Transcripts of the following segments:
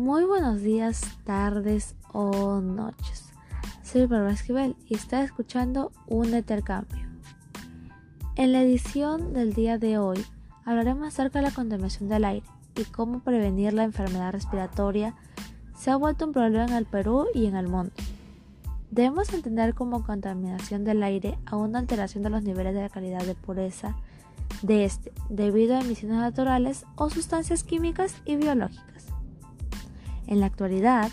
Muy buenos días, tardes o noches. Soy Barbara Esquivel y está escuchando un intercambio. En la edición del día de hoy hablaremos acerca de la contaminación del aire y cómo prevenir la enfermedad respiratoria se ha vuelto un problema en el Perú y en el mundo. Debemos entender como contaminación del aire a una alteración de los niveles de la calidad de pureza de este debido a emisiones naturales o sustancias químicas y biológicas. En la actualidad,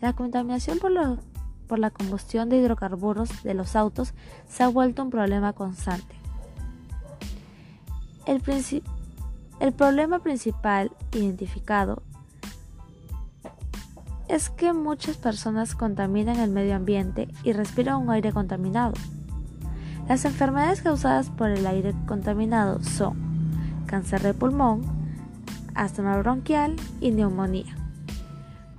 la contaminación por, la combustión de hidrocarburos de los autos se ha vuelto un problema constante. El, el problema principal identificado es que muchas personas contaminan el medio ambiente y respiran un aire contaminado. Las enfermedades causadas por el aire contaminado son cáncer de pulmón, asma bronquial y neumonía.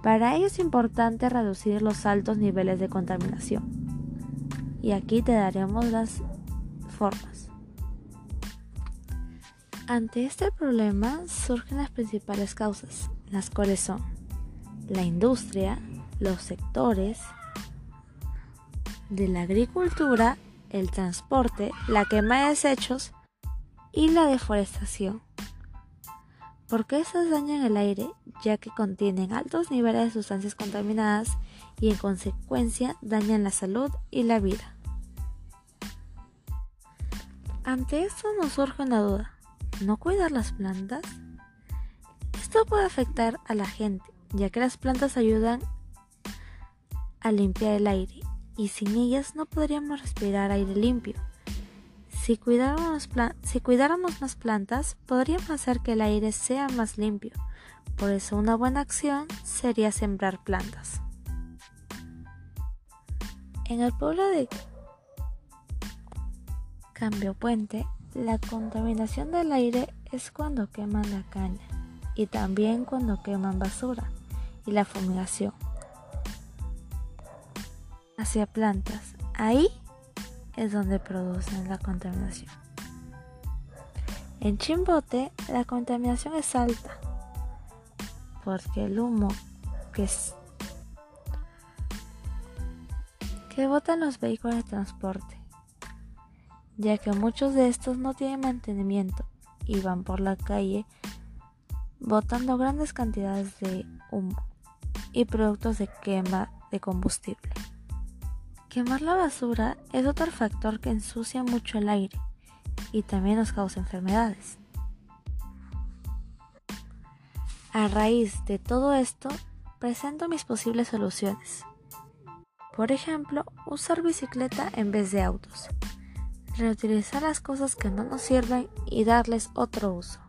Para ello es importante reducir los altos niveles de contaminación. Y aquí te daremos las formas. Ante este problema surgen las principales causas, las cuales son la industria, los sectores de la agricultura, el transporte, la quema de desechos y la deforestación porque estos dañan el aire ya que contienen altos niveles de sustancias contaminadas y en consecuencia dañan la salud y la vida. Ante esto nos surge una duda, ¿no cuidar las plantas? Esto puede afectar a la gente, ya que las plantas ayudan a limpiar el aire y sin ellas no podríamos respirar aire limpio. Si cuidáramos, si cuidáramos más plantas, podríamos hacer que el aire sea más limpio. Por eso una buena acción sería sembrar plantas. En el pueblo de Cambio Puente, la contaminación del aire es cuando queman la caña y también cuando queman basura y la fumigación hacia plantas. Ahí es donde producen la contaminación. En Chimbote la contaminación es alta porque el humo que, que botan los vehículos de transporte, ya que muchos de estos no tienen mantenimiento y van por la calle botando grandes cantidades de humo y productos de quema de combustible. Quemar la basura es otro factor que ensucia mucho el aire y también nos causa enfermedades. A raíz de todo esto, presento mis posibles soluciones. Por ejemplo, usar bicicleta en vez de autos. Reutilizar las cosas que no nos sirven y darles otro uso.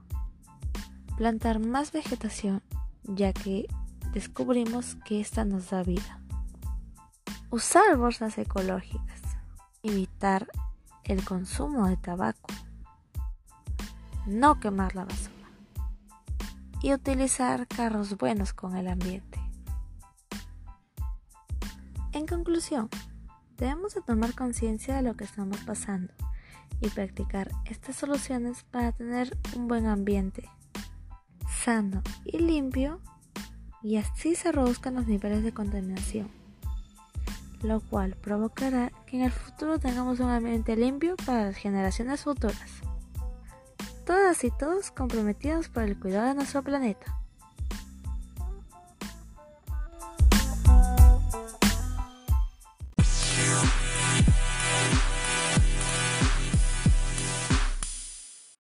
Plantar más vegetación, ya que descubrimos que esta nos da vida. Usar bolsas ecológicas. Evitar el consumo de tabaco. No quemar la basura. Y utilizar carros buenos con el ambiente. En conclusión, debemos de tomar conciencia de lo que estamos pasando y practicar estas soluciones para tener un buen ambiente sano y limpio y así se reduzcan los niveles de contaminación lo cual provocará que en el futuro tengamos un ambiente limpio para las generaciones futuras. Todas y todos comprometidos por el cuidado de nuestro planeta.